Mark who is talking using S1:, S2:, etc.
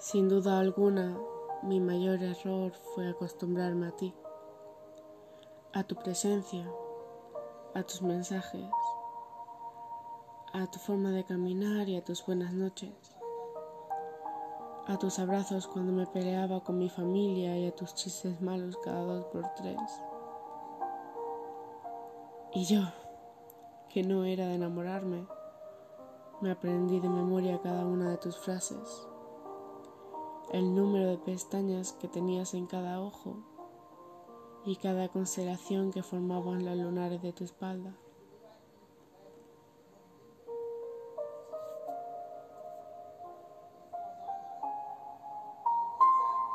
S1: Sin duda alguna, mi mayor error fue acostumbrarme a ti, a tu presencia, a tus mensajes, a tu forma de caminar y a tus buenas noches, a tus abrazos cuando me peleaba con mi familia y a tus chistes malos cada dos por tres. Y yo, que no era de enamorarme, me aprendí de memoria cada una de tus frases el número de pestañas que tenías en cada ojo y cada constelación que formaban los lunares de tu espalda.